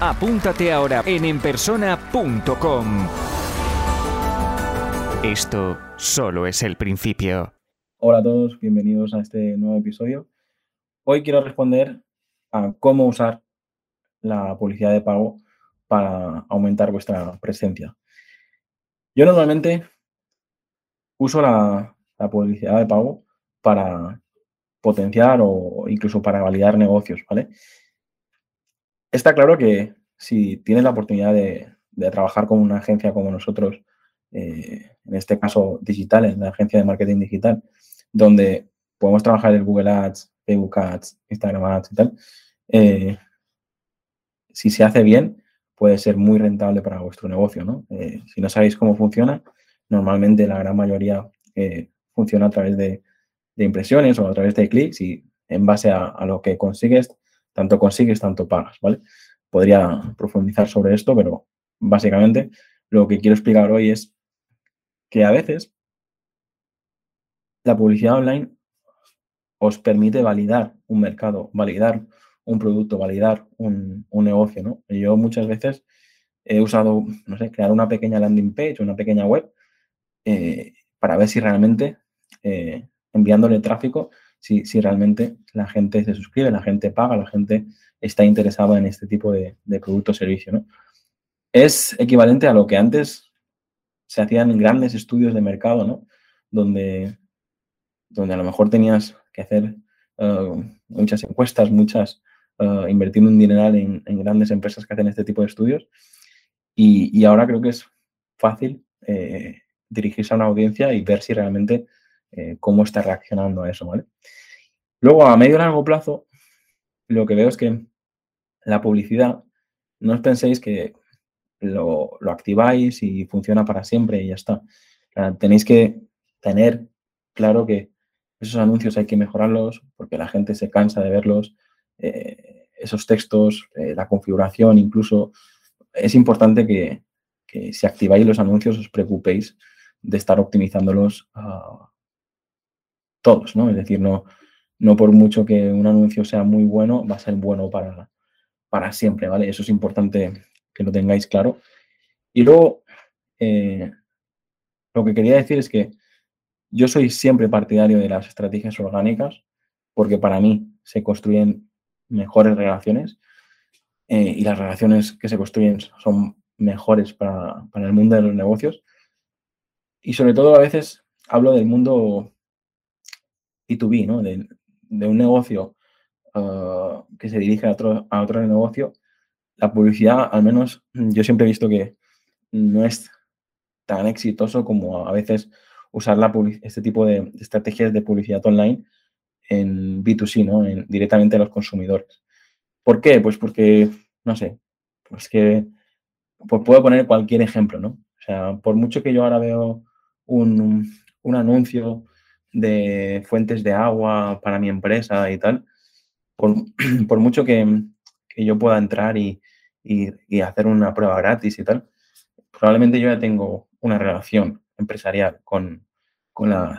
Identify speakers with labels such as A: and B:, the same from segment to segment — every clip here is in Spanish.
A: Apúntate ahora en enpersona.com. Esto solo es el principio.
B: Hola a todos, bienvenidos a este nuevo episodio. Hoy quiero responder a cómo usar la publicidad de pago para aumentar vuestra presencia. Yo normalmente uso la, la publicidad de pago para potenciar o incluso para validar negocios, ¿vale? Está claro que si tienes la oportunidad de, trabajar con una agencia como nosotros, eh, en este caso digital, en la agencia de marketing digital, donde podemos trabajar en Google Ads, Facebook Ads, Instagram Ads y tal, eh, si se hace bien, puede ser muy rentable para vuestro negocio. ¿no? Eh, si no sabéis cómo funciona, normalmente la gran mayoría funciona a través de, impresiones o a través de clics y en base a lo que consigues tanto consigues, tanto pagas, ¿vale? Podría profundizar sobre esto, pero básicamente lo que quiero explicar hoy es que a veces la publicidad online os permite validar un mercado, validar un producto, validar un, negocio, ¿no? yo muchas veces he usado, no sé, crear una pequeña landing page, una pequeña web, eh, para ver si realmente eh, enviándole tráfico si, realmente la gente se suscribe, la gente paga, la gente está interesada en este tipo de, producto o servicio. ¿no? Es equivalente a lo que antes se hacían grandes estudios de mercado, ¿no? donde, donde a lo mejor tenías que hacer uh, muchas encuestas, muchas, uh, invertir un dineral en, grandes empresas que hacen este tipo de estudios. Y, ahora creo que es fácil eh, dirigirse a una audiencia y ver si realmente eh, cómo está reaccionando a eso, ¿vale? Luego, a medio y largo plazo, lo que veo es que la publicidad, no os penséis que lo, activáis y funciona para siempre y ya está. tenéis que tener claro que esos anuncios hay que mejorarlos porque la gente se cansa de verlos, eh, esos textos, eh, la configuración, incluso es importante que, si activáis los anuncios os preocupéis de estar optimizándolos todos, ¿no? Es decir, no, no por mucho que un anuncio sea muy bueno, va a ser bueno para, para siempre, ¿vale? Eso es importante que lo tengáis claro. Y luego, eh, lo que quería decir es que yo soy siempre partidario de las estrategias orgánicas, porque para mí se construyen mejores relaciones eh, y las relaciones que se construyen son mejores para, para, el mundo de los negocios. Y sobre todo a veces hablo del mundo B2B, ¿no? De, un negocio ah, que se dirige a otro, a otro negocio, la publicidad, al menos yo siempre he visto que no es tan exitoso como a veces usar la este tipo de, estrategias de publicidad online en B2C, ¿no? En, directamente a los consumidores. ¿Por qué? Pues porque, no sé, pues que pues puedo poner cualquier ejemplo, ¿no? O sea, por mucho que yo ahora veo un, un anuncio de fuentes de agua para mi empresa y tal, por, mucho que, yo pueda entrar y, hacer una prueba gratis y tal, probablemente yo ya tengo una relación empresarial con,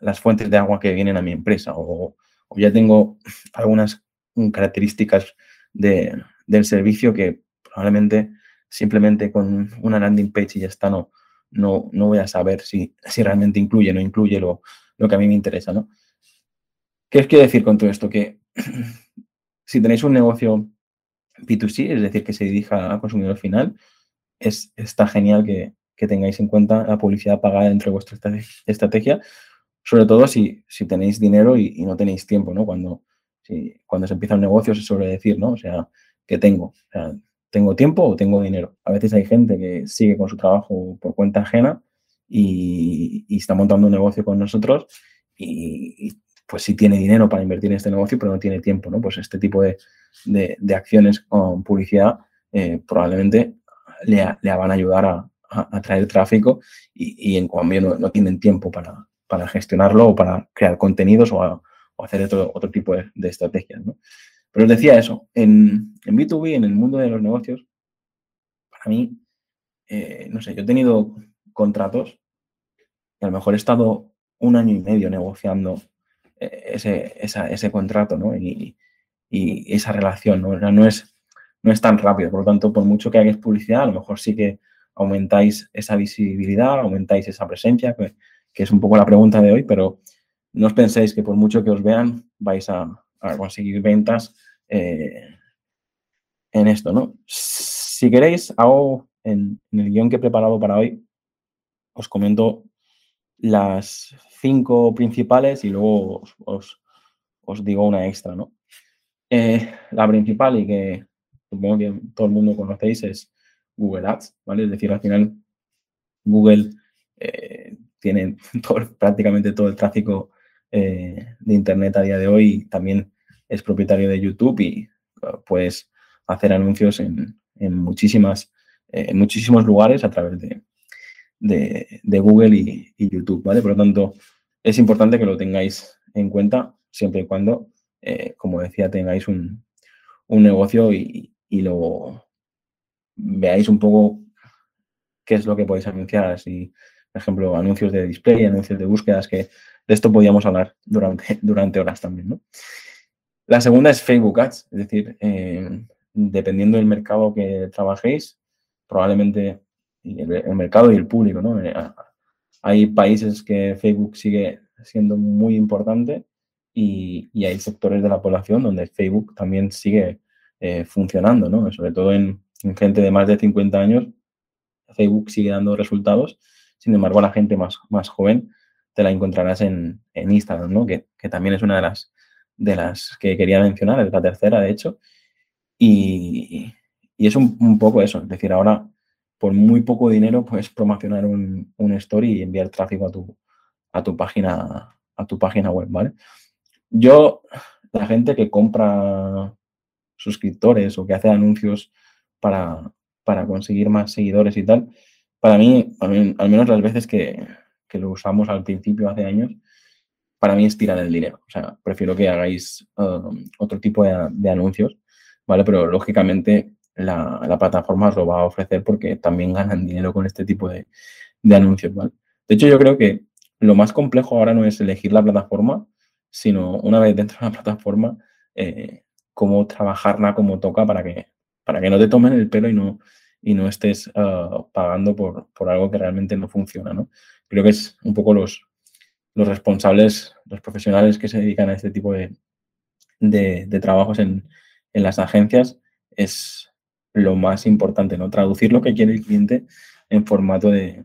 B: las fuentes de agua que vienen a mi empresa o, ya tengo algunas características de, del servicio que probablemente simplemente con una landing page y ya está, no, no, no voy a saber si, si realmente incluye o no incluye lo, lo que a mí me interesa, ¿no? ¿Qué os quiero decir con todo esto? Que si tenéis un negocio B2C, es decir, que se dirija al consumidor final, es, está genial que, tengáis en cuenta la publicidad pagada dentro de vuestra estrategia, sobre todo si, si tenéis dinero y, no tenéis tiempo, ¿no? Cuando, cuando se empieza un negocio se suele decir, ¿no? O sea, ¿qué tengo? O sea, ¿tengo tiempo o tengo dinero? A veces hay gente que sigue con su trabajo por cuenta ajena y, está montando un negocio con nosotros y, pues sí tiene dinero para invertir en este negocio, pero no tiene tiempo, ¿no? Pues este tipo de, acciones con publicidad eh, probablemente le, van a ayudar a, atraer tráfico y, en cambio no, tienen tiempo para, para, gestionarlo o para crear contenidos o, hacer otro, otro, tipo de, estrategias. ¿no? Pero os decía eso, en, en, B2B, en el mundo de los negocios, para mí, eh, no sé, yo he tenido contratos y a lo mejor he estado un año y medio negociando eh, ese, contrato ¿no? y, esa relación, ¿no? no es no es tan rápido. Por lo tanto, por mucho que hagáis publicidad, a lo mejor sí que aumentáis esa visibilidad, aumentáis esa presencia, que, es un poco la pregunta de hoy, pero no os penséis que por mucho que os vean vais a, conseguir ventas eh, en esto, ¿no? Si queréis, hago en, el guion que he preparado para hoy, os comento las cinco principales y luego os, digo una extra, ¿no? Eh, la principal y que supongo que todo el mundo conocéis, es Google Ads, ¿vale? Es decir, al final Google eh, tiene prácticamente todo el tráfico eh, de Internet a día de hoy y también es propietario de YouTube y puedes hacer anuncios en, muchísimas, eh, en muchísimos lugares a través de, de, Google y, YouTube, ¿vale? Por lo tanto, es importante que lo tengáis en cuenta siempre y cuando, como decía, tengáis un, un negocio y, y lo veáis un poco qué es lo que podéis anunciar. Si, por ejemplo, anuncios de display, anuncios de búsquedas, que de esto podíamos hablar durante, durante horas también. ¿no? La segunda es Facebook Ads, es decir, eh, dependiendo del mercado que trabajéis, probablemente el, mercado y el público. ¿no? Eh, hay países que Facebook sigue siendo muy importante y, y hay sectores de la población donde Facebook también sigue eh, funcionando, ¿no? Sobre todo en, gente de más de 50 años, Facebook sigue dando resultados. Sin embargo, a la gente más, más joven te la encontrarás en, Instagram, ¿no? Que, también es una de las, de las que quería mencionar, es la tercera, de hecho. Y, es un, poco eso, es decir, ahora por muy poco dinero puedes promocionar un, un story y enviar tráfico a tu, a tu página a tu página web, ¿vale? Yo, la gente que compra suscriptores o que hace anuncios para, para conseguir más seguidores y tal, para mí, al menos las veces que, lo usamos al principio, hace años, para mí es tirar el dinero. O sea, prefiero que hagáis um, otro tipo de, anuncios, ¿vale? Pero lógicamente la, plataforma os lo va a ofrecer porque también ganan dinero con este tipo de, anuncios, ¿vale? De hecho, yo creo que lo más complejo ahora no es elegir la plataforma, sino una vez dentro de la plataforma, eh, cómo trabajarla como toca para que, para que no te tomen el pelo y no, y no estés ah, pagando por, algo que realmente no funciona. ¿no? Creo que es un poco los, los responsables, los profesionales que se dedican a este tipo de, de, trabajos en, las agencias, es lo más importante, ¿no? Traducir lo que quiere el cliente en formato de,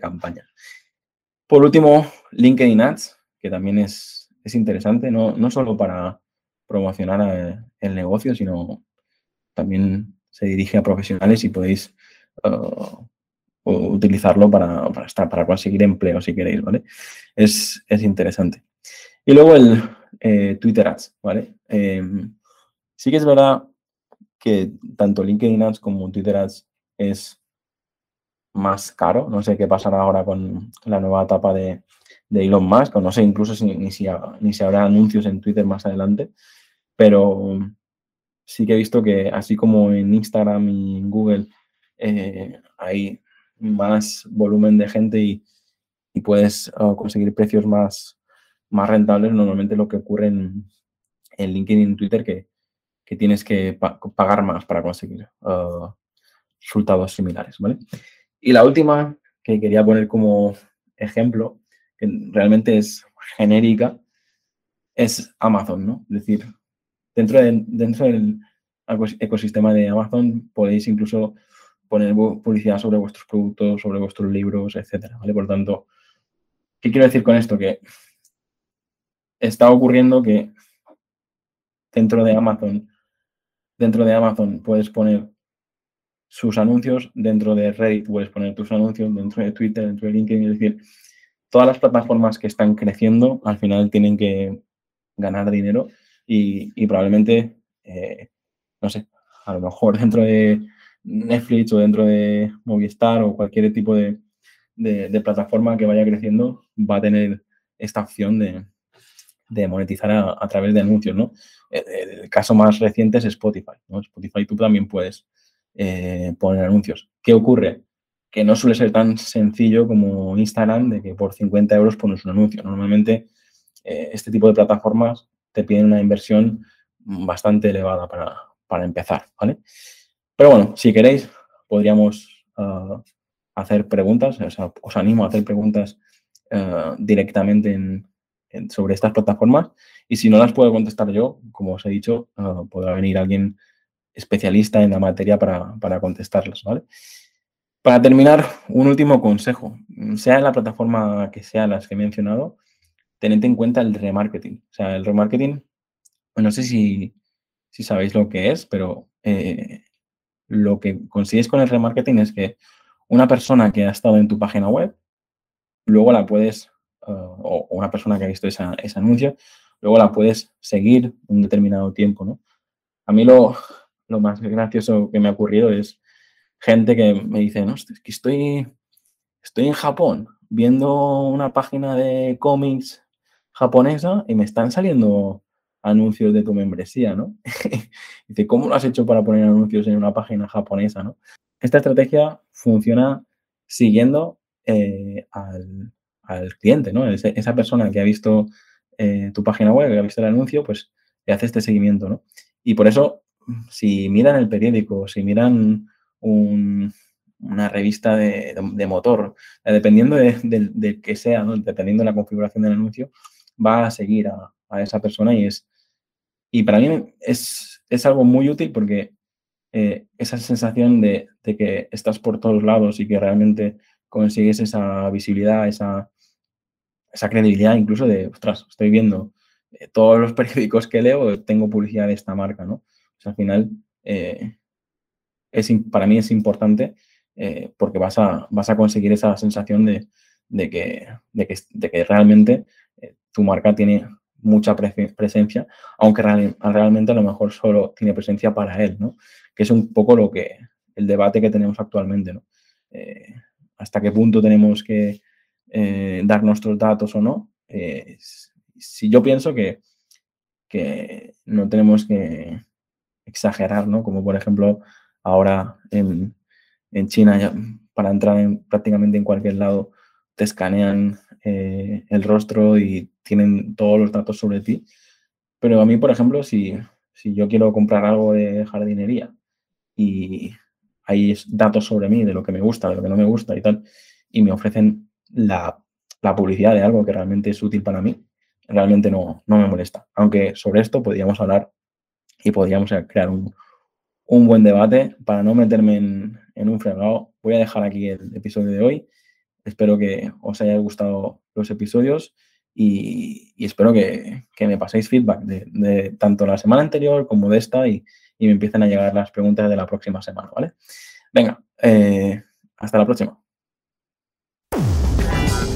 B: campaña. Por último, LinkedIn Ads, que también es, es interesante, no, no solo para, promocionar eh, el negocio, sino también se dirige a profesionales y podéis uh, utilizarlo para, estar, para conseguir empleo si queréis, ¿vale? Es, interesante. Y luego el eh, Twitter Ads, ¿vale? Sí que es verdad que tanto LinkedIn Ads como Twitter Ads es más caro. No sé qué pasará ahora con la nueva etapa de, de Elon Musk, o no sé incluso si, ni, si, ni si habrá anuncios en Twitter más adelante pero sí que he visto que así como en Instagram y en Google eh, hay más volumen de gente y, puedes ah, conseguir precios más, más rentables, normalmente lo que ocurre en, LinkedIn y Twitter que, que tienes que pagar más para conseguir ah, resultados similares, ¿vale? Y la última que quería poner como ejemplo, que realmente es genérica, es Amazon, ¿no? Es decir, Dentro, dentro del ecosistema de Amazon podéis incluso poner publicidad sobre vuestros productos, sobre vuestros libros, etcétera, ¿vale? Por tanto, ¿qué quiero decir con esto? Que está ocurriendo que dentro de Amazon, dentro de Amazon puedes poner sus anuncios, dentro de Reddit puedes poner tus anuncios, dentro de Twitter, dentro de LinkedIn, es decir, todas las plataformas que están creciendo al final tienen que ganar dinero y, probablemente, eh, no sé, a lo mejor dentro de, Netflix o dentro de Movistar o cualquier tipo de, plataforma que vaya creciendo, va a tener esta opción de, monetizar a, través de anuncios, ¿no? El, caso más reciente es Spotify. Spotify tú también puedes eh, poner anuncios. ¿Qué ocurre? Que no suele ser tan sencillo como Instagram de que por 50 euros pones un anuncio. Normalmente eh, este tipo de plataformas te piden una inversión bastante elevada para, empezar, ¿vale? Pero bueno, si queréis, podríamos ah, hacer preguntas, os animo a hacer preguntas ah, directamente sobre estas plataformas y si no las puedo contestar yo, como os he dicho, ah, podrá venir alguien especialista en la materia para, para contestarlas, ¿vale? Para terminar, un último consejo, sea en la plataforma que sea las que he mencionado, tened en cuenta el remarketing. O sea, el remarketing no sé si, sabéis lo que es, pero eh, lo que consigues con el remarketing es que una persona que ha estado en tu página web, luego la puedes, uh, o una persona que ha visto esa, ese anuncio, luego la puedes seguir un determinado tiempo, ¿no? A mí lo, más gracioso que me ha ocurrido es gente que me dice, no, es que estoy, estoy en Japón viendo una página de cómics japonesa y me están saliendo anuncios de tu membresía, ¿no? Dice, ¿cómo lo has hecho para poner anuncios en una página japonesa, ¿no? Esta estrategia funciona siguiendo eh, al, cliente, ¿no? esa persona que ha visto eh, tu página web, que ha visto el anuncio, pues le hace este seguimiento, ¿no? Y por eso, si miran el periódico, si miran una revista de, motor, dependiendo de, que sea, dependiendo de la configuración del anuncio, va a seguir a, esa persona y es y para mí es, algo muy útil porque eh, esa sensación de, que estás por todos lados y que realmente consigues esa visibilidad, esa, esa credibilidad, incluso de, ostras, estoy viendo eh, todos los periódicos que leo, tengo publicidad de esta marca, ¿no? O sea, al final, eh, es, para mí es importante porque vas a, vas a conseguir esa sensación de, que, de, que, de que realmente tu marca tiene mucha presencia, aunque realmente a lo mejor solo tiene presencia para él, ¿no? Que es un poco lo que, el debate que tenemos actualmente, ¿no? Eh, hasta qué punto tenemos que eh, dar nuestros datos o no. Eh, si yo pienso que, que no tenemos que exagerar, ¿no? Como por ejemplo ahora en, en China, ya, para entrar en, prácticamente en cualquier lado, te escanean el rostro y tienen todos los datos sobre ti. Pero a mí, por ejemplo, si, si yo quiero comprar algo de jardinería y hay datos sobre mí, de lo que me gusta, de lo que no me gusta y tal, y me ofrecen la, publicidad de algo que realmente es útil para mí, realmente no, no me molesta. Aunque sobre esto podríamos hablar y podríamos crear un, buen debate para no meterme en, en, un fregado. Voy a dejar aquí el episodio de hoy. Espero que os haya gustado los episodios y, espero que, me paséis feedback de, tanto la semana anterior como de esta y, me empiecen a llegar las preguntas de la próxima semana, ¿vale? Venga, eh, hasta la próxima.